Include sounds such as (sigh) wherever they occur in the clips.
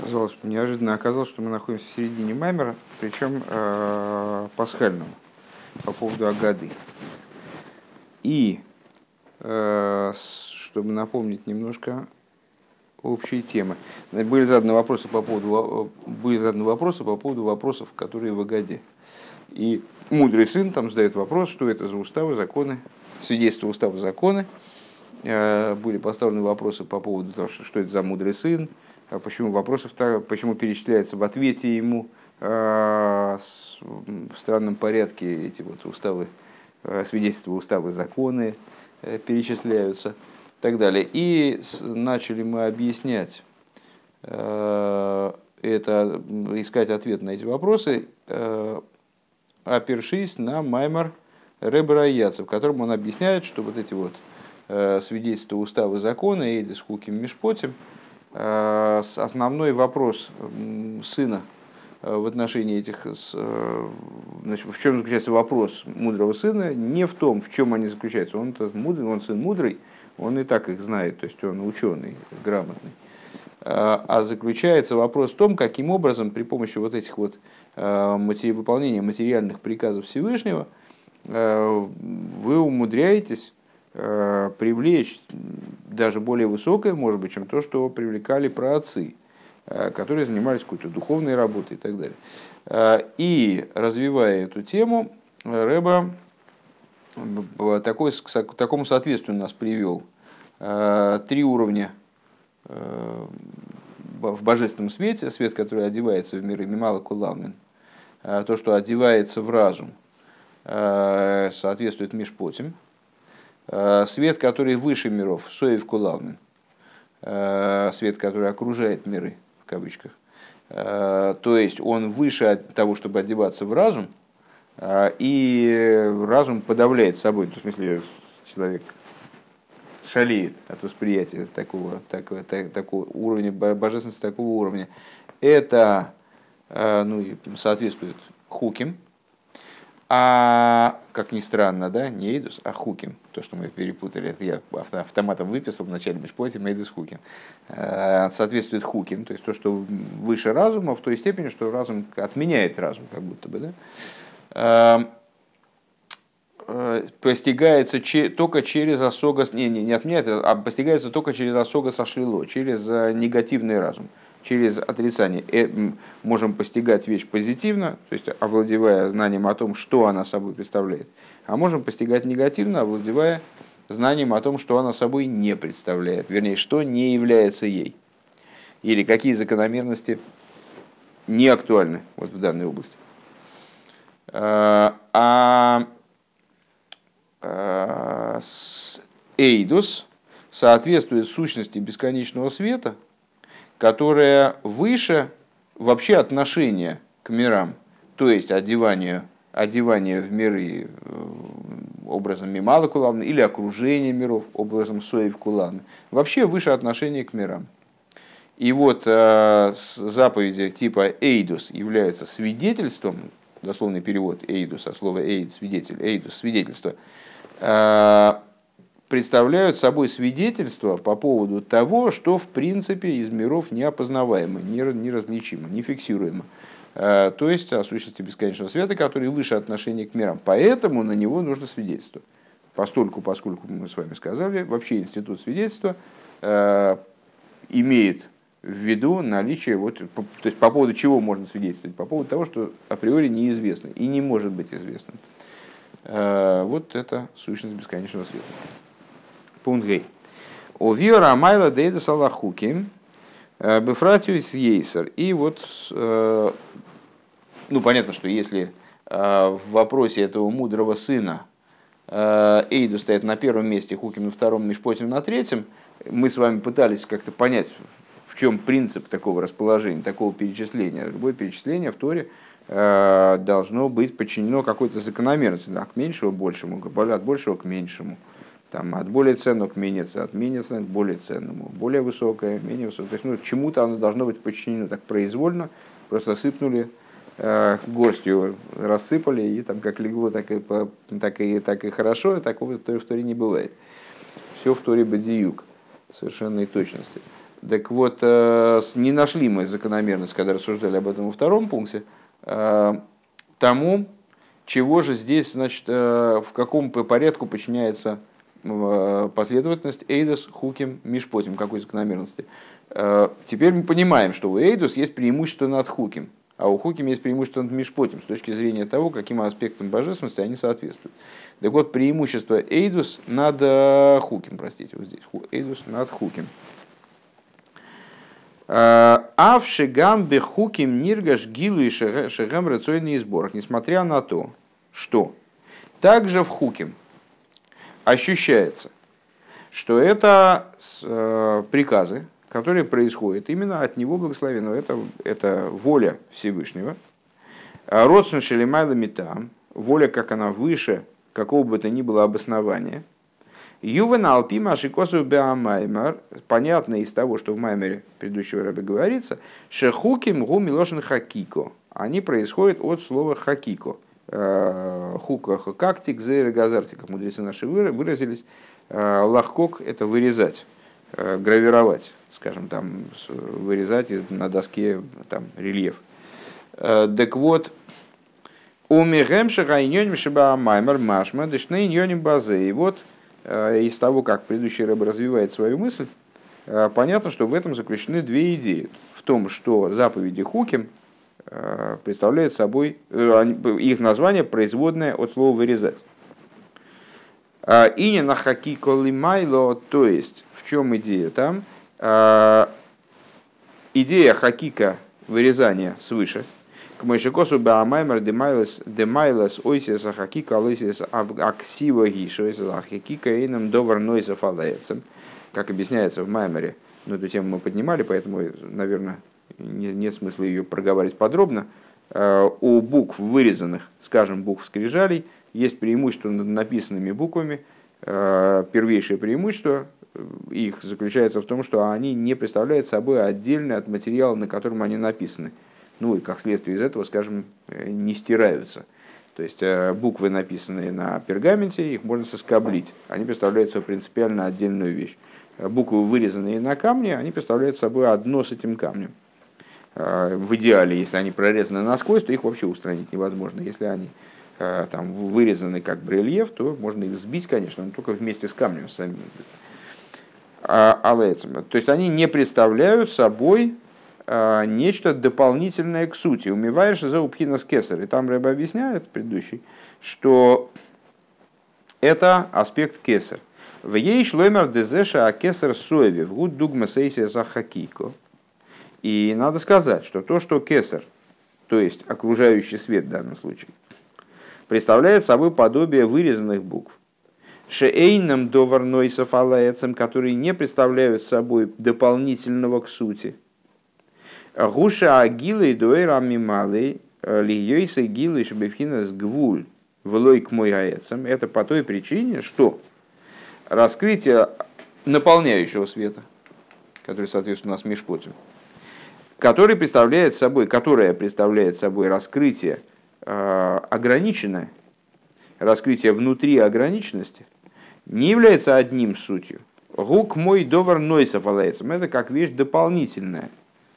Казалось, неожиданно оказалось, что мы находимся в середине Маймера, причем э, пасхального, по поводу Агады. И, э, чтобы напомнить немножко общие темы, были заданы вопросы по поводу, были заданы вопросы по поводу вопросов, которые в Агаде. И мудрый сын там задает вопрос, что это за уставы, законы, свидетельство устава, законы. Э, были поставлены вопросы по поводу того, что это за мудрый сын, почему вопросов, почему перечисляется в ответе ему а, в странном порядке эти вот уставы, а, свидетельства, уставы, законы э, перечисляются и так далее. И начали мы объяснять это, искать ответ на эти вопросы, опершись на Маймар Ребера Яца, в котором он объясняет, что вот эти вот свидетельства, уставы, законы, Эйдис Хуким Мишпотим – основной вопрос сына э, в отношении этих, э, значит, в чем заключается вопрос мудрого сына, не в том, в чем они заключаются. Он мудрый, он сын мудрый, он и так их знает, то есть он ученый, грамотный. А заключается вопрос в том, каким образом при помощи вот этих вот выполнения материальных приказов Всевышнего вы умудряетесь Э, привлечь даже более высокое, может быть, чем то, что привлекали праотцы, э, которые занимались какой-то духовной работой и так далее. Э, и развивая эту тему, Рэба такой, к такому соответствию нас привел. Три уровня в божественном свете, свет, который одевается в мир Мимала Кулалмин, то, что одевается в разум, соответствует Мишпотим, Э, свет, который выше миров, Соев Кулалмин, э, свет, который окружает миры, в кавычках. Э, то есть он выше того, чтобы одеваться в разум, и разум подавляет собой, в смысле человек шалеет от восприятия такого, такого, такого уровня, божественности такого уровня. Это ну, соответствует хуким, а, как ни странно, да, не Эйдус, а Хуким. То, что мы перепутали, это я автоматом выписал в начале межплоти, Эйдус Хуким. А, соответствует Хуким, то есть то, что выше разума, в той степени, что разум отменяет разум, как будто бы, да. А, э, постигается только через осога, не, не, не отменяет, а постигается только через осога сошлило, через э, негативный разум через отрицание. Э, можем постигать вещь позитивно, то есть овладевая знанием о том, что она собой представляет, а можем постигать негативно, овладевая знанием о том, что она собой не представляет, вернее, что не является ей, или какие закономерности не актуальны вот в данной области. А, а, а Эйдус соответствует сущности бесконечного света – которая выше вообще отношения к мирам, то есть одевание, одевание в миры э, образом Мимала Кулавна или окружение миров образом Соев Кулавна, вообще выше отношения к мирам. И вот э, заповеди типа Эйдус являются свидетельством, дословный перевод Эйдус, от слова Эйд, свидетель, Эйдус, свидетельство, э, представляют собой свидетельство по поводу того, что в принципе из миров неопознаваемо, неразличимо, нефиксируемо. Э, то есть о сущности бесконечного света, который выше отношения к мирам. Поэтому на него нужно свидетельство. Постольку, поскольку мы с вами сказали, вообще институт свидетельства э, имеет в виду наличие, вот, то есть по поводу чего можно свидетельствовать? По поводу того, что априори неизвестно и не может быть известным. Э, вот это сущность бесконечного света. Пункт Гей. У Виора Майла Дейда Салахуки э, Бефратиус Ейсер. И вот, э, ну понятно, что если э, в вопросе этого мудрого сына Эйду стоит на первом месте, Хуким на втором, Мишпотим на третьем, мы с вами пытались как-то понять, в чем принцип такого расположения, такого перечисления. Любое перечисление в Торе должно быть подчинено какой-то закономерности, да, к меньшему к большему, от большего к меньшему там, от более ценного к менее ценному, от менее ценного к более ценному, более высокое, менее высокое. То есть ну, чему-то оно должно быть подчинено так произвольно, просто сыпнули э, горстью, рассыпали, и там как легло, так и, так и, так и хорошо, и такого в Торе, не бывает. Все в Торе бадиюк, совершенной точности. Так вот, не нашли мы закономерность, когда рассуждали об этом во втором пункте, тому, чего же здесь, значит, в каком порядку подчиняется последовательность Эйдос, Хуким, Мишпотим, какой закономерности. Теперь мы понимаем, что у Эйдос есть преимущество над Хуким – а у Хуким есть преимущество над Мишпотим с точки зрения того, каким аспектам божественности они соответствуют. Так вот, преимущество Эйдус над э, Хуким, простите, вот здесь, Эйдус над Хуким. Э, Авшигам бехуким ниргаш гилу и шегам рацойный сборах, несмотря на то, что также в Хуким ощущается, что это э, приказы, которые происходят именно от него благословенного. Это, это воля Всевышнего. А Родсен Шелемайла Митам, воля, как она выше какого бы то ни было обоснования. Ювен Алпима Шикосу Беамаймар, понятно из того, что в Маймере предыдущего раба говорится, Шехуким Гу Милошин Хакико. Они происходят от слова Хакико. Э, Хука хакактик, зейра газартик, как мудрецы наши выразились. Э, лахкок – это вырезать, э, гравировать скажем, там, вырезать из, на доске там, рельеф. Так вот, у Мехемшиха иньоним шиба маймер машма дешны иньоним базе. И вот из того, как предыдущий рыба развивает свою мысль, понятно, что в этом заключены две идеи. В том, что заповеди Хуким представляют собой, их название производное от слова «вырезать». И не на хаки колимайло, то есть в чем идея там – Э, идея хакика вырезания свыше, к Мойшикосу Баамаймер демайлес демайлес ойсиса хакика алысис аксива гишойса хакика эйном довар нойса фалаецем, как объясняется в Маймере. Ну, эту тему мы поднимали, поэтому, наверное, не, нет смысла ее проговаривать подробно. Э, у букв вырезанных, скажем, букв скрижалей, есть преимущество над написанными буквами. Э, первейшее преимущество их заключается в том, что они не представляют собой отдельный от материала, на котором они написаны. Ну и как следствие из этого, скажем, э, не стираются. То есть э, буквы, написанные на пергаменте, их можно соскоблить. Они представляют собой принципиально отдельную вещь. Э, буквы, вырезанные на камне, они представляют собой одно с этим камнем. В идеале, если они прорезаны насквозь, то их вообще устранить невозможно. Если они там, вырезаны как брельеф, то можно их сбить, конечно, но только вместе с камнем самим. А, алецем. То есть они не представляют собой а, нечто дополнительное к сути. Умиваешь за упхина с кесар. И там Рэб объясняет, предыдущий, что это аспект кесар. В ей шлоймер дезеша а кесар соеви в гуд дугма сейсия захакико. И надо сказать, что то, что кесар, то есть окружающий свет в данном случае, представляет собой подобие вырезанных букв, шеэйном доварнойсов алаэцем, которые не представляют собой дополнительного к сути. Гуша агила и дуэра мималей э, льёйса гилы шбефхина с гвуль влой к мой аэцем. Это по той причине, что раскрытие наполняющего света, который, соответственно, у нас межпотим, который представляет собой, которое представляет собой раскрытие э, ограниченное, раскрытие внутри ограниченности – не является одним сутью. Гук мой довар нойсов. Это как вещь дополнительная.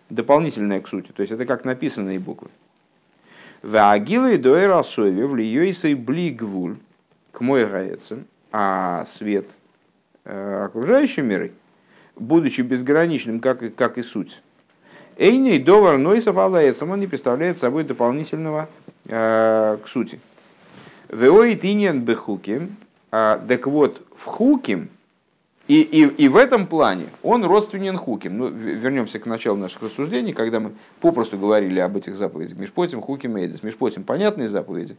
Дополнительная к сути. То есть это как написанные буквы. Ваагилы доэр асови влиёйсой блигвуль к мой гаецем. А свет э, окружающей миры, будучи безграничным, как и, как и суть, Эйней довар нойсов алайцем, он не представляет собой дополнительного э, к сути. Веоит иньян бехуки, а, так вот, в Хуким, и, и, и в этом плане он родственен Хуким. Ну, вернемся к началу наших рассуждений, когда мы попросту говорили об этих заповедях. Мишпотим, Хуким, Эйдус. Мишпотим – понятные заповеди.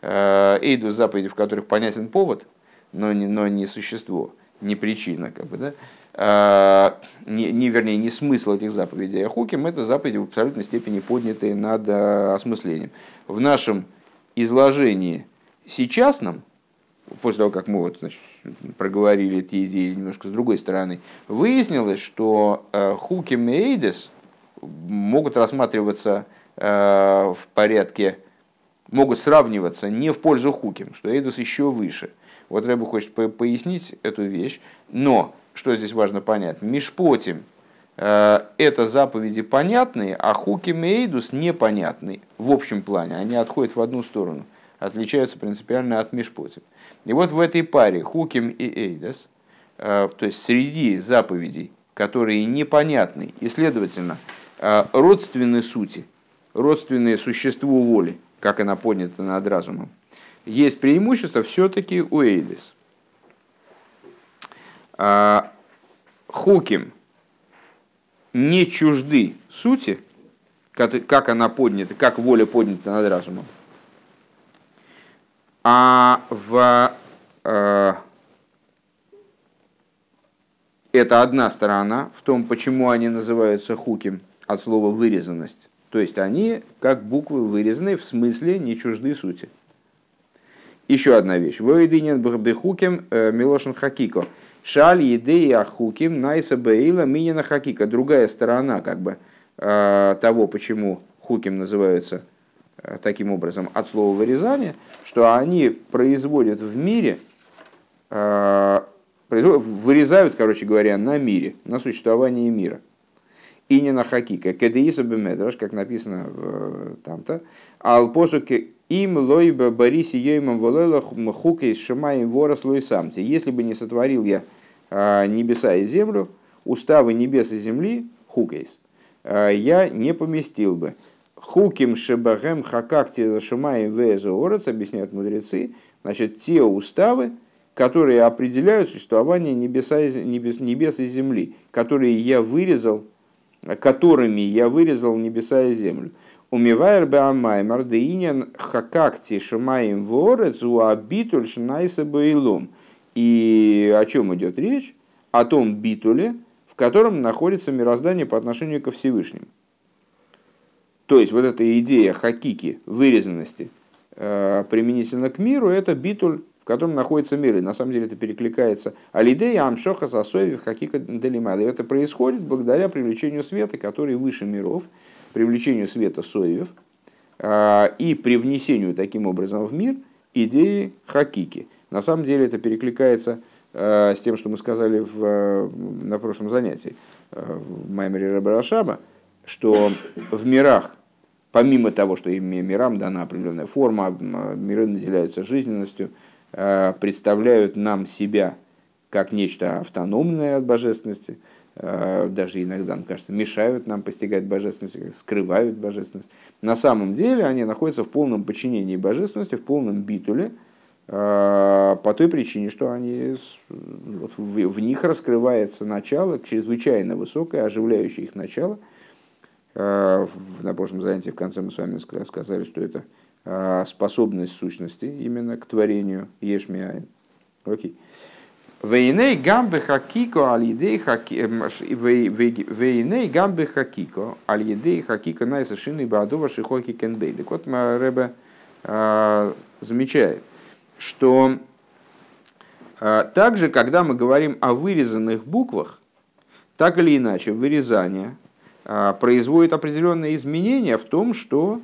А, Эйдус – заповеди, в которых понятен повод, но не, но не существо, не причина. Как бы, да? А, не, не, вернее, не смысл этих заповедей. А Хуким – это заповеди в абсолютной степени поднятые над осмыслением. В нашем изложении сейчасном – после того, как мы вот, значит, проговорили эти идеи немножко с другой стороны, выяснилось, что э, хуки мейдес могут рассматриваться э, в порядке, могут сравниваться не в пользу хуким, что эйдус еще выше. Вот Рэбу хочет пояснить эту вещь, но, что здесь важно понять, мишпотим, это заповеди понятные, а хуким и эйдус непонятные в общем плане. Они отходят в одну сторону, отличаются принципиально от мишпотим. И вот в этой паре хуким и эйдус, то есть среди заповедей, которые непонятны и, следовательно, родственны сути, родственные существу воли, как она поднята над разумом, есть преимущество все-таки у Эйдис. А, хуким не чужды сути, как она поднята, как воля поднята над разумом. А в э, это одна сторона в том, почему они называются хуким от слова вырезанность. То есть они как буквы вырезаны в смысле не чужды сути. Еще одна вещь. Воединен бехуким э, милошин хакико. Шаль едея хуким найса бейла минина хакика. Другая сторона как бы э, того, почему хуким называются э, таким образом от слова вырезания, что они производят в мире, вырезают, короче говоря, на мире, на существовании мира и не на хакика. Кедеиса бемедраш, как написано там-то. Алпосуке им лойба бариси йоймам волелах хукейс шамаем ворос самти. Если бы не сотворил я а, небеса и землю, уставы небес и земли, хукейс, а, я не поместил бы. Хуким шебахем хакакти зашумаем везоорец, объясняют мудрецы, значит, те уставы, которые определяют существование небеса и, небес, небес и земли, которые я вырезал которыми я вырезал небеса и землю. Умивайр беамаймар деинен хакакти шумаем ворец уабитуль шнайса бейлум. И о чем идет речь? О том битуле, в котором находится мироздание по отношению ко Всевышнему. То есть вот эта идея хакики, вырезанности, э, применительно к миру, это битуль котором находится мир. И на самом деле это перекликается Алидея Амшоха Сасоев Хакика Делимада. Это происходит благодаря привлечению света, который выше миров, привлечению света Соевев а, и привнесению таким образом в мир идеи Хакики. На самом деле это перекликается а, с тем, что мы сказали в, на прошлом занятии а, в Маймере Рабарашаба, что в мирах, помимо того, что им мирам дана определенная форма, миры наделяются жизненностью, представляют нам себя как нечто автономное от божественности, э, даже иногда, мне кажется, мешают нам постигать божественность, скрывают божественность. На самом деле они находятся в полном подчинении божественности, в полном битуле, э, по той причине, что они, вот в них раскрывается начало, чрезвычайно высокое, оживляющее их начало. На прошлом занятии в конце мы с вами сказали, что это способность сущности именно к творению Ешмиаин. Окей. Вейней гамбе хакико алидей Вейней гамбе хакико алидей хакико найса шины баадова шихоки кенбей. Так вот, Рэбе а, замечает, что а, также, когда мы говорим о вырезанных буквах, так или иначе, вырезание производит определенные изменения в том, что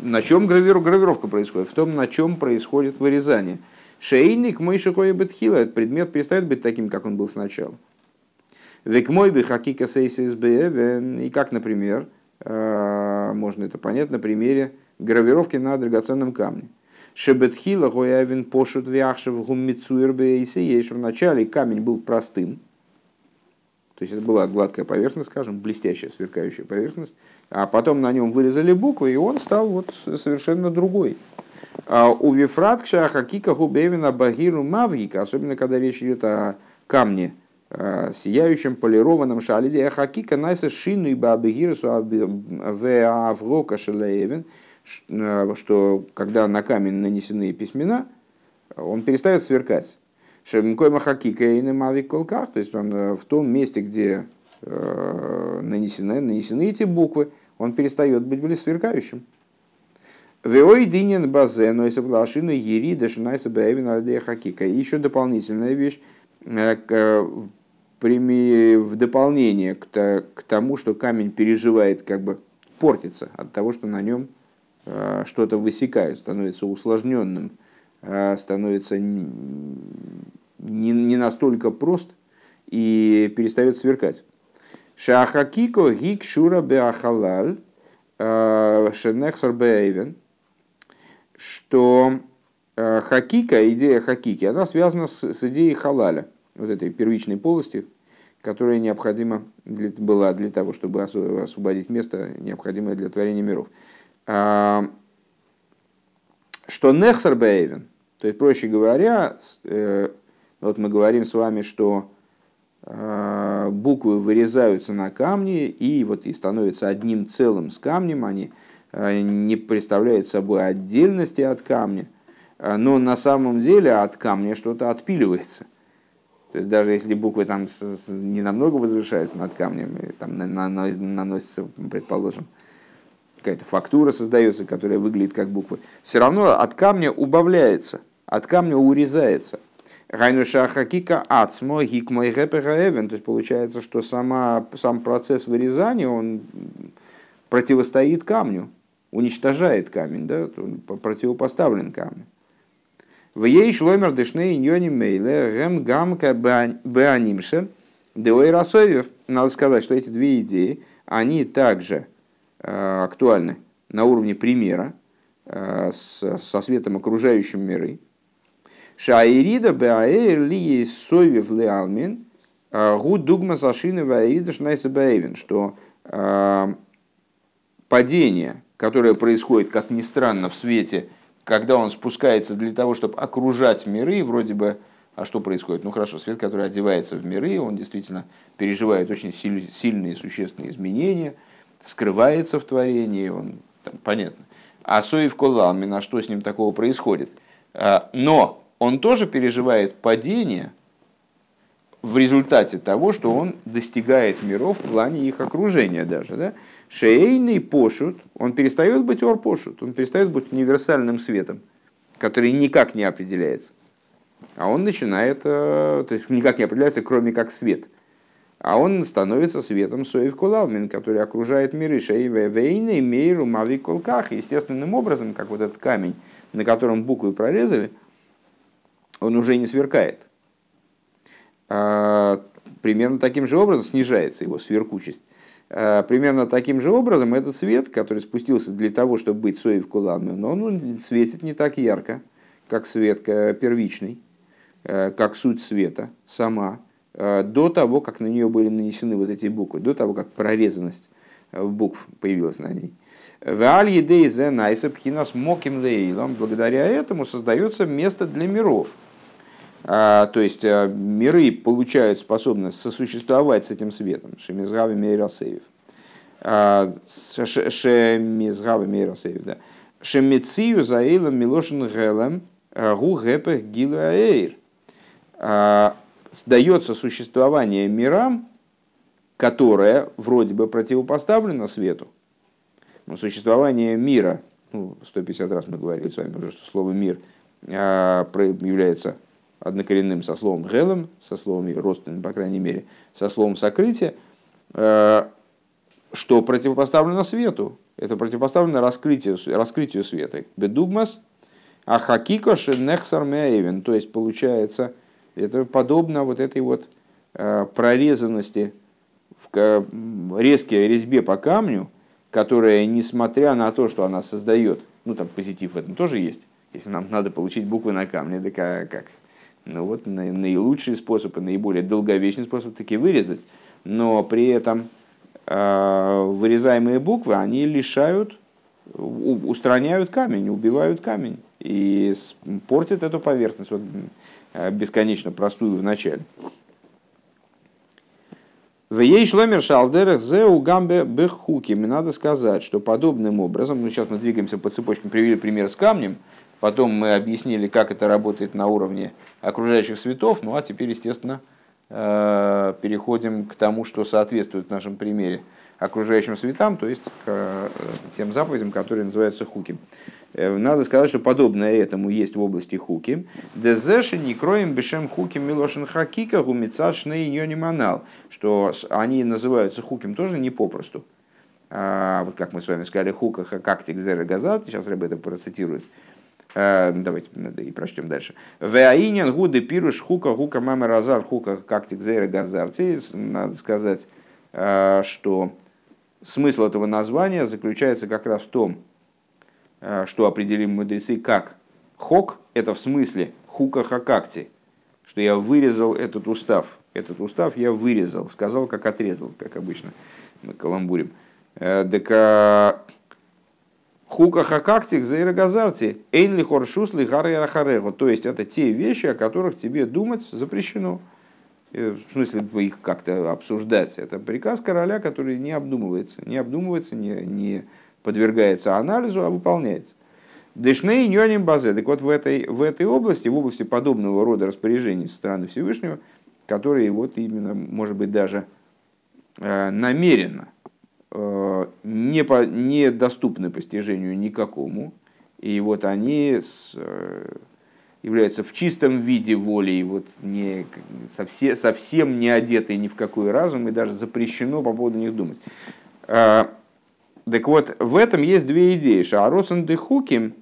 на чем гравировка происходит? В том, на чем происходит вырезание. Шейник мой шикоя бетхила, этот предмет перестает быть таким, как он был сначала. Век мой бы хакика и как, например, э, можно это понять на примере гравировки на драгоценном камне. Шебетхила гоявин пошут вяхшев гуммицуэр бейси, в начале камень был простым, то есть это была гладкая поверхность, скажем, блестящая, сверкающая поверхность. А потом на нем вырезали буквы, и он стал вот совершенно другой. А у Вифраткша Хакика Хубевина Багиру Мавгика, особенно когда речь идет о камне, а, сияющем, полированном шалиде, Хакика Найса Шину и Бабигирсу Аврока Шалеевин, а, что когда на камень нанесены письмена, он перестает сверкать. Шемкой махакика и мавик колках, то есть он э, в том месте, где э, нанесены, нанесены эти буквы, он перестает быть были сверкающим. Веой динен базе, но если влашину ери дешинайса бэвин альдея хакика. И еще дополнительная вещь, э, в дополнение к тому, что камень переживает, как бы портится от того, что на нем что-то высекает, становится усложненным, становится не, не настолько прост и перестает сверкать. Шахакико гик шура беахалаль э, шенехсар беэйвен, что э, хакика, идея хакики, она связана с, с идеей халаля, вот этой первичной полости, которая необходима для, была для того, чтобы освободить место, необходимое для творения миров. А, что Нехсар Бейвен, то есть, проще говоря, э, вот мы говорим с вами, что а, буквы вырезаются на камне и вот и становятся одним целым с камнем, они а, не представляют собой отдельности от камня, но на самом деле от камня что-то отпиливается. То есть даже если буквы там не намного возвышаются над камнем, там наносится, предположим, какая-то фактура создается, которая выглядит как буквы, все равно от камня убавляется, от камня урезается. Гайнуша хакика ацмо гикмой. То есть получается, что сама, сам процесс вырезания, он противостоит камню, уничтожает камень, да, он противопоставлен камню. В ей шломер дышны иньони мейле гем гамка беанимшер деой. Надо сказать, что эти две идеи, они также актуальны на уровне примера э, со светом окружающим миры. Шаирида беаэр ли совев леалмин э, гуд дугма сашины ваирида шнайса баэвин, что падение, которое происходит, как ни странно, в свете когда он спускается для того, чтобы окружать миры, вроде бы, а что происходит? Ну хорошо, свет, который одевается в миры, он действительно переживает очень сильные существенные изменения, скрывается в творении, он, там, понятно. А Соев Колалмин, а что с ним такого происходит? А, но он тоже переживает падение – в результате того, что он достигает миров в плане их окружения даже. Да? Шейный пошут, он перестает быть ор пошут, он перестает быть универсальным светом, который никак не определяется. А он начинает, э, то есть никак не определяется, кроме как свет. А он становится светом Соев Кулалмин, который окружает миры Шейве Вейны, Мейру, Мави Колках. Естественным образом, как вот этот камень, на котором буквы прорезали, он уже не сверкает а, примерно таким же образом снижается его сверкучесть. А, примерно таким же образом этот свет, который спустился для того, чтобы быть соев куланным, но он светит не так ярко, как свет первичный, а, как суть света сама, до того, как на нее были нанесены вот эти буквы, до того, как прорезанность букв появилась на ней. Благодаря этому создается место для миров – а, то есть а, миры получают способность сосуществовать с этим светом. Шемизгави Мейрасеев. А, Шемизгави Мейрасеев, да. Шемицию заилом Милошин Гелем Гу Гепех Гилу Аэйр. Дается существование мирам, которое вроде бы противопоставлено свету. Но существование мира, ну, 150 раз мы говорили с вами уже, что слово мир является однокоренным со словом гелем, со словом родственным, по крайней мере, со словом сокрытие, э, что противопоставлено свету. Это противопоставлено раскрытию, раскрытию света. Бедугмас, а хакикош нехсар. То есть, получается, это подобно вот этой вот э, прорезанности в резкой резьбе по камню, которая, несмотря на то, что она создает, ну там позитив в этом тоже есть, если нам надо получить буквы на камне, да как, ну вот наилучший способ и наиболее долговечный способ таки вырезать. Но при этом э, вырезаемые буквы, они лишают, устраняют камень, убивают камень и портят эту поверхность э, бесконечно простую в начале. В ей шломер шалдерах зеу гамбе бехуким. Надо сказать, что подобным образом, ну сейчас мы двигаемся по цепочке, привели пример с камнем, Потом мы объяснили, как это работает на уровне окружающих светов. Ну а теперь, естественно, э, переходим к тому, что соответствует в нашем примере окружающим светам, то есть к э, тем заповедям, которые называются хуки. Э, надо сказать, что подобное этому есть в области хуки. Дезеши не кроем бешем хуки милошин хакика гумицашный манал, что они называются хуким тоже не попросту. А, вот как мы с вами сказали, хука хакактик зера газат, сейчас Рэб это процитирует Э, давайте и прочтем дальше. Веаинен гуды пируш хука хука мама разар хука как тикзейра газарти. Надо сказать, э, что смысл этого названия заключается как раз в том, э, что определим мудрецы как хок, это в смысле хука хакакти, что я вырезал этот устав. Этот устав я вырезал, сказал, как отрезал, как обычно мы каламбурим. Так Хука хакактик за газарти, эйнли хоршус ли. То есть это те вещи, о которых тебе думать запрещено. Э, в смысле их как-то обсуждать. Это приказ короля, который не обдумывается. Не обдумывается, не, не подвергается анализу, а выполняется. Дешней ньоним базе. Так вот в этой, в этой области, в области подобного рода распоряжений со стороны Всевышнего, которые вот именно, может быть, даже э, намеренно Э, не, по, не доступны постижению никакому. И вот они с, являются в чистом виде волей, вот не, совсем, совсем не одетые ни в какой разум, и даже запрещено по поводу них думать. А, так вот, в этом есть две идеи. Шаароцен де хуким,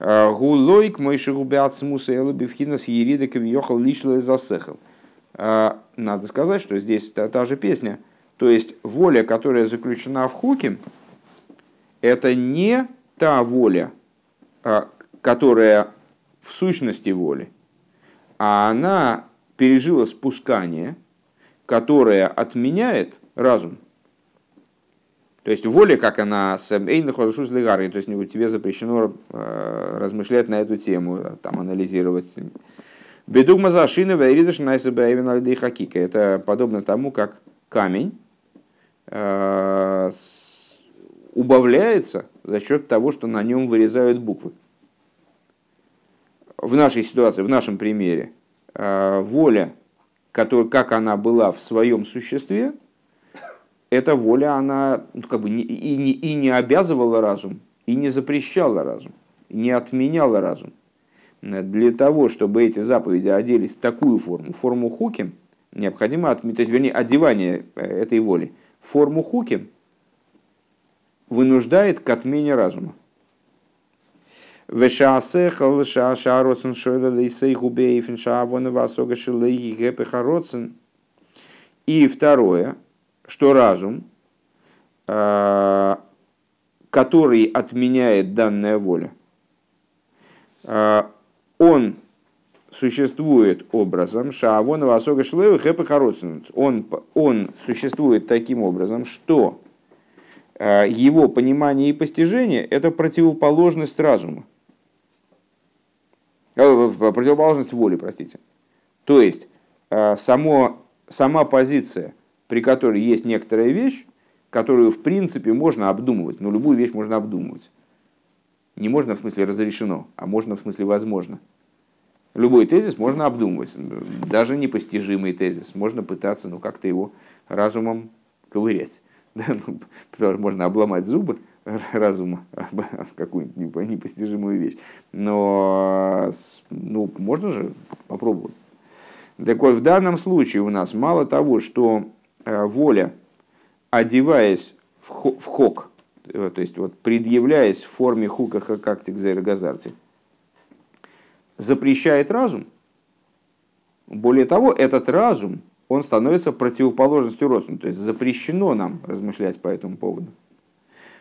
э, гулойк мойши губят смуса элубивхина с ерида кавиохал лишла засехал. А, надо сказать, что здесь та, та же песня – то есть воля, которая заключена в хуке, это не та воля, а, которая в сущности воли, а она пережила спускание, которое отменяет разум. То есть воля, как она с Эйна то есть тебе запрещено а, размышлять на эту тему, там, анализировать. Бедугма зашина вейридыш найсабаевин хакика. Это подобно тому, как камень, Э, убавляется за счет того, что на нем вырезают буквы. В нашей ситуации, в нашем примере, э, воля, которая, как она была в своем существе, эта воля, она ну, как бы и, не, и не обязывала разум, и не запрещала разум, не отменяла разум. Для того, чтобы эти заповеди оделись в такую форму, форму хуки, необходимо отметить, вернее, одевание э, этой воли – форму хуки вынуждает к отмене разума. И второе, что разум, а, который отменяет данная воля, а, он существует образом, шаавона васога шлею хэпа он, он существует таким образом, что э, его понимание и постижение – это противоположность разума. Э, противоположность воли, простите. То есть, э, само, сама позиция, при которой есть некоторая вещь, которую в принципе можно обдумывать, но любую вещь можно обдумывать. Не можно в смысле разрешено, а можно в смысле возможно – Любой тезис можно обдумывать, даже непостижимый тезис. Можно пытаться ну, как-то его разумом ковырять. (laughs) Да, ну, (laughs) можно обломать зубы (laughs) разума какую-нибудь непостижимую вещь. Но ну, можно же попробовать. Так вот, в данном случае у нас мало того, что э, воля, одеваясь в хок, э, то есть вот предъявляясь в форме хука как газарти, запрещает разум. Более того, этот разум, он становится противоположностью разума. То есть запрещено нам размышлять по этому поводу.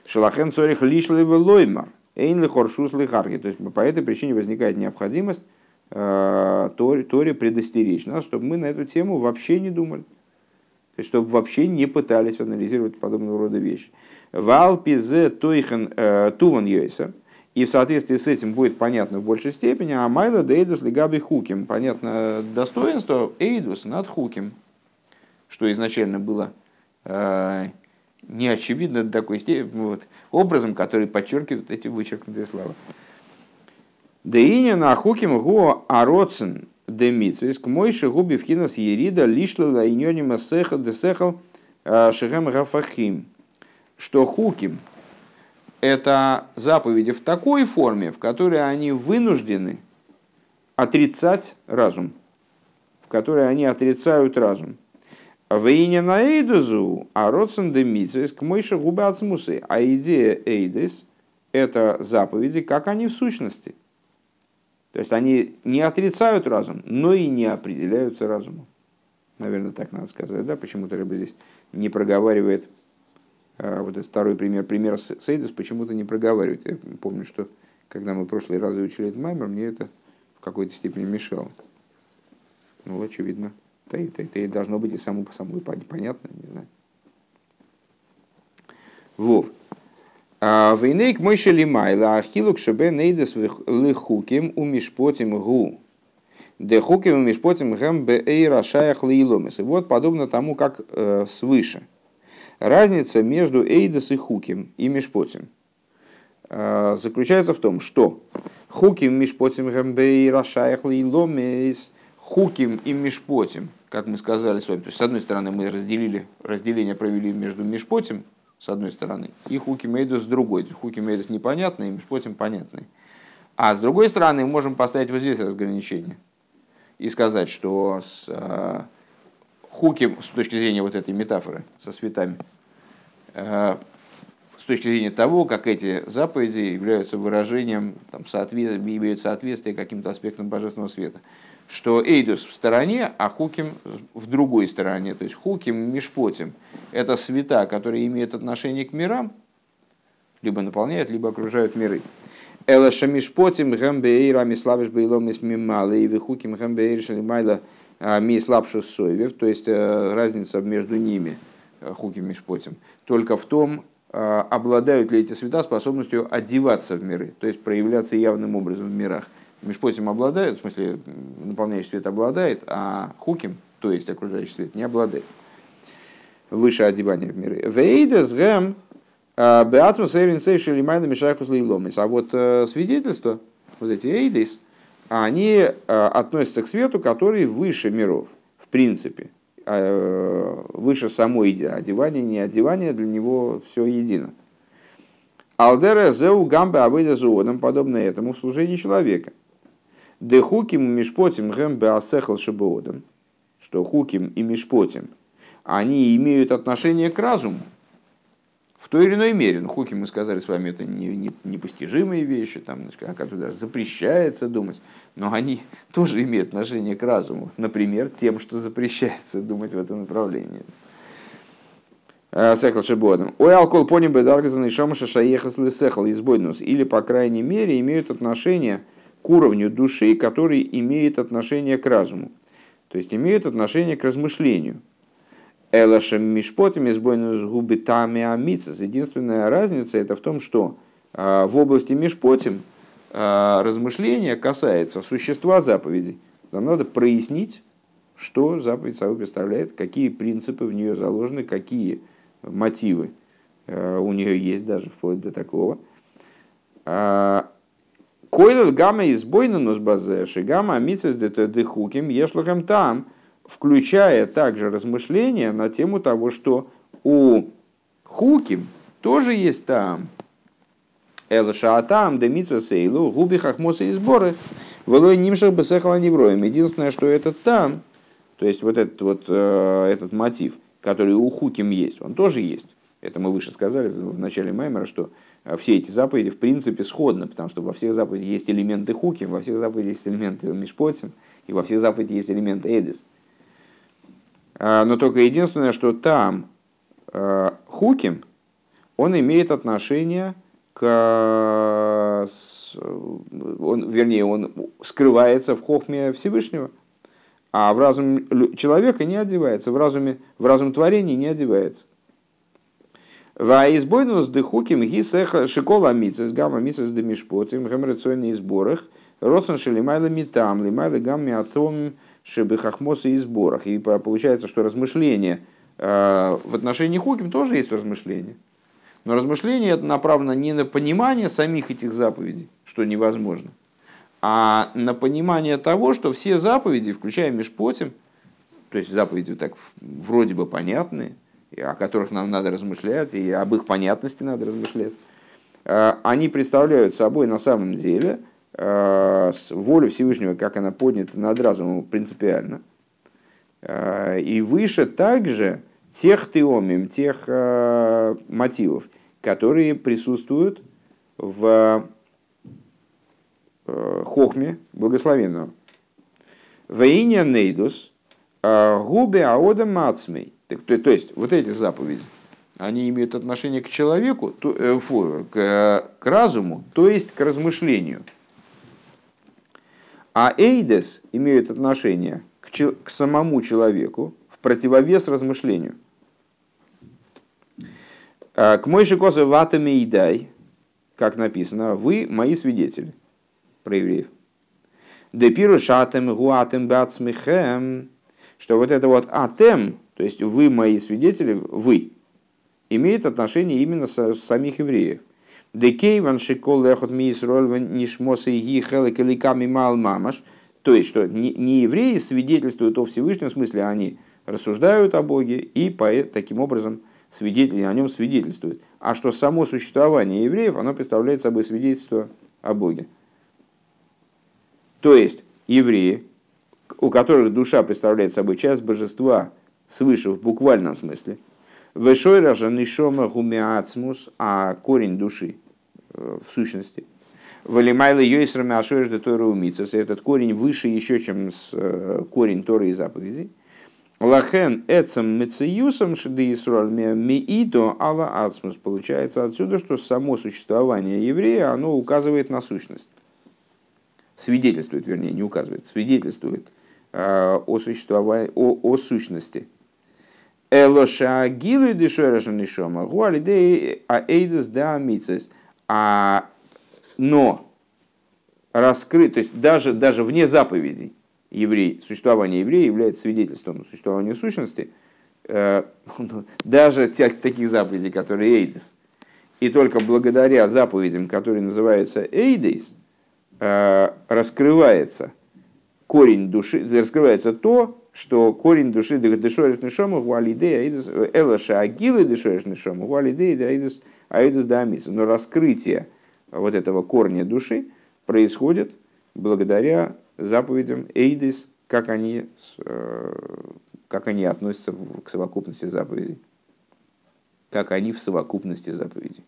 Шалахен цорих лишлый лоймар. Эйн хоршус лихарги. То есть по этой причине возникает необходимость э, Торе, предостеречь нас, чтобы мы на эту тему вообще не думали. То есть, чтобы вообще не пытались анализировать подобного рода вещи. Валпизе тойхен э, туван йойсер – и в соответствии с этим будет понятно в большей степени, а Майла Дейдус Лигаби Хуким. Понятно достоинство Эйдус над Хуким, что изначально было не очевидно до такой степени, вот, образом, который подчеркивает эти вычеркнутые слова. Деиня на Хуким го ароцен демитсвис к мойши губи вхинас ерида лишла лайнёнима сеха десехал э, шехем гафахим. Что Хуким – это заповеди в такой форме, в которой они вынуждены отрицать разум, в которой они отрицают разум. Вейня на эйдезу, а родсен демитсвес к мойше губы ацмусы. А идея эйдес – это заповеди, как они в сущности. То есть они не отрицают разум, но и не определяются разумом. Наверное, так надо сказать, да? Почему-то рыба здесь не проговаривает а, вот этот второй пример, пример Сейдус почему-то не проговаривает. Я помню, что когда мы в прошлый раз учили этот маймер, мне это в какой-то степени мешало. Ну, очевидно. Да и, да, и должно быть и само по самому понятно, не знаю. Вов. А, Вейнейк мойши лимайла ахилук шебе нейдес лихуким у мишпотим гу. דחוקים ומשפטים הם בהארה השייך לעולמות. И вот подобно тому, как э, свыше. Разница между эйдес и חוקים и משפטים э, заключается в том, что חוקים משפטים הם בהארה השייך לעולמות חוקים и משפטים, как мы сказали с вами, то есть с одной стороны мы разделили, разделение провели между משפטים, с одной стороны, и חוקים עדות с другой. חוקים עדות непонятный, и משפטים понятный. А с другой стороны, мы можем поставить вот здесь разграничение и сказать, что с э, хуки, с точки зрения вот этой метафоры со светами, э, с точки зрения того, как эти заповеди являются выражением, там, соответ... имеют соответствие каким-то аспектам божественного света, что Эйдус в стороне, а Хуким в другой стороне. То есть Хуким, Мишпотим – это света, которые имеют отношение к мирам, либо наполняют, либо окружают миры. Эла шамишпотим гэмбеэйра миславиш бейлом мималы и вихуким гэмбеэйр шалимайла а, миславшу соевев. То есть э, разница между ними, э, хуким мишпотим, только в том, э, обладают ли эти света способностью одеваться в миры, то есть проявляться явным образом в мирах. Мишпотим обладают, в смысле, наполняющий свет обладает, а хуким, то есть окружающий свет, не обладает. Выше одевания в миры. Вейдес гэм а, беатмус эйрин сейши лимайна мишайкус лейломис. А вот э, свидетельства, вот эти эйдис, они э, относятся к свету, который выше миров, в принципе. А, э, выше самой одевания, не одевания, для него все едино. Алдера зеу гамбе авыда зуодом, подобно этому в служении человека. Дехуким и мишпотим гэм беасехал шибоодом, что хуким и мишпотим, они имеют отношение к разуму, в той или иной мере. Ну, хуки, мы сказали с вами, это не, не, непостижимые вещи, там, о которых даже запрещается думать, но они (laughs) тоже имеют отношение к разуму. Например, тем, что запрещается думать в этом направлении. Сехал шибодом. Ой, алкол поним бедаргазан и шамаша шаехас лисехал избойнус. Или, по крайней мере, имеют отношение уровню души, который имеет отношение к разуму. То есть имеет отношение к размышлению. Элашем мишпотами с губитами амицас. Единственная разница это в том, что а, в области мишпотим а, размышления касается существа заповедей. Нам надо прояснить, что заповедь собой представляет, какие принципы в нее заложены, какие мотивы а, у нее есть даже вплоть до такого. Койлет гамма избойна нос базе, шигама амицас дехуким ешлахам там, включая также размышления на тему того, что у хуким тоже есть там. Элша там, демитва сейлу, губи хахмоса и сборы, велой нимшах бесехала невроем. Единственное, что это там, то есть вот этот вот э, этот мотив, который у хуким есть, он тоже есть. Это мы выше сказали в начале Маймера, что а все эти заповеди в принципе сходны, потому что во всех заповедях есть элементы хуки, во всех заповедях есть элементы мишпотим, и во всех заповедях есть элементы эдис. А, но только единственное, что там а, хуким, он имеет отношение к... Он, вернее, он скрывается в хохме Всевышнего, а в разум человека не одевается, в, разуме, в разум творения не одевается. Ваизбойнус дыхуким гисеха шикола мицес гамма мицес демишпотим гамрацойный сборах родсон шелимайла митам лимайла гамми атом шебехахмоса и сборах. И получается, что размышление в отношении хуким тоже есть размышление. Но размышление это направлено не на понимание самих этих заповедей, что невозможно, а на понимание того, что все заповеди, включая Мишпотим, то есть заповеди так вроде бы понятные, о которых нам надо размышлять, и об их понятности надо размышлять, э, они представляют собой на самом деле э, волю Всевышнего, как она поднята над разумом принципиально, э, и выше также тех теомим, тех мотивов, которые присутствуют в, хохме благословенного. Вейня нейдус губе аода мацмей. То, то есть вот эти заповеди, они имеют отношение к человеку, то, э, фу, к, к разуму, то есть к размышлению. А эйдес имеют отношение к, к самому человеку в противовес размышлению. К Мойши Косу ватами и дай, как написано, вы мои свидетели про евреев. Депиру гуатем бацмихем, что вот это вот атем, то есть вы мои свидетели, вы, имеет отношение именно со, самих евреев. Декейван шикол лехот мисроль нишмоса и хелекеликами мал мамаш. То есть, что не, не евреи свидетельствуют о Всевышнем, смысле, они рассуждают о Боге и по, таким образом свидетели о нем свидетельствуют. А что само существование евреев, оно представляет собой свидетельство о Боге. То есть, евреи, у которых душа представляет собой часть божества свыше в буквальном смысле, Вешой ражанишома гумиацмус, а корень души э, в сущности. Валимайла йойсрами ашоеш де Тора умицас. Этот корень выше еще, чем э, корень Торы и заповедей. Лахен эцем мециюсом шды Исруаль миито ала ацмус. Получается отсюда, что само существование еврея, оно указывает на сущность. Свидетельствует, вернее, не указывает, свидетельствует э, о, существовании, о, о сущности Элоша гилу дешуэраша нишома, гуалидей аэйдес да мицес. А, но раскрыт, то есть даже, даже вне заповедей еврей, существование еврея является свидетельством существования сущности, э, даже тех, таких заповедей, которые эйдес. И только благодаря заповедям, которые называются эйдес, э, раскрывается корень души, раскрывается то, что корень души дешореш нишома гуалидея аидус элаша агилы дешореш нишома гуалидея аидус аидус дамиса. Но раскрытие вот этого корня души происходит благодаря заповедям эйдис, как они, э, как они относятся к совокупности заповедей. Как они в совокупности заповедей.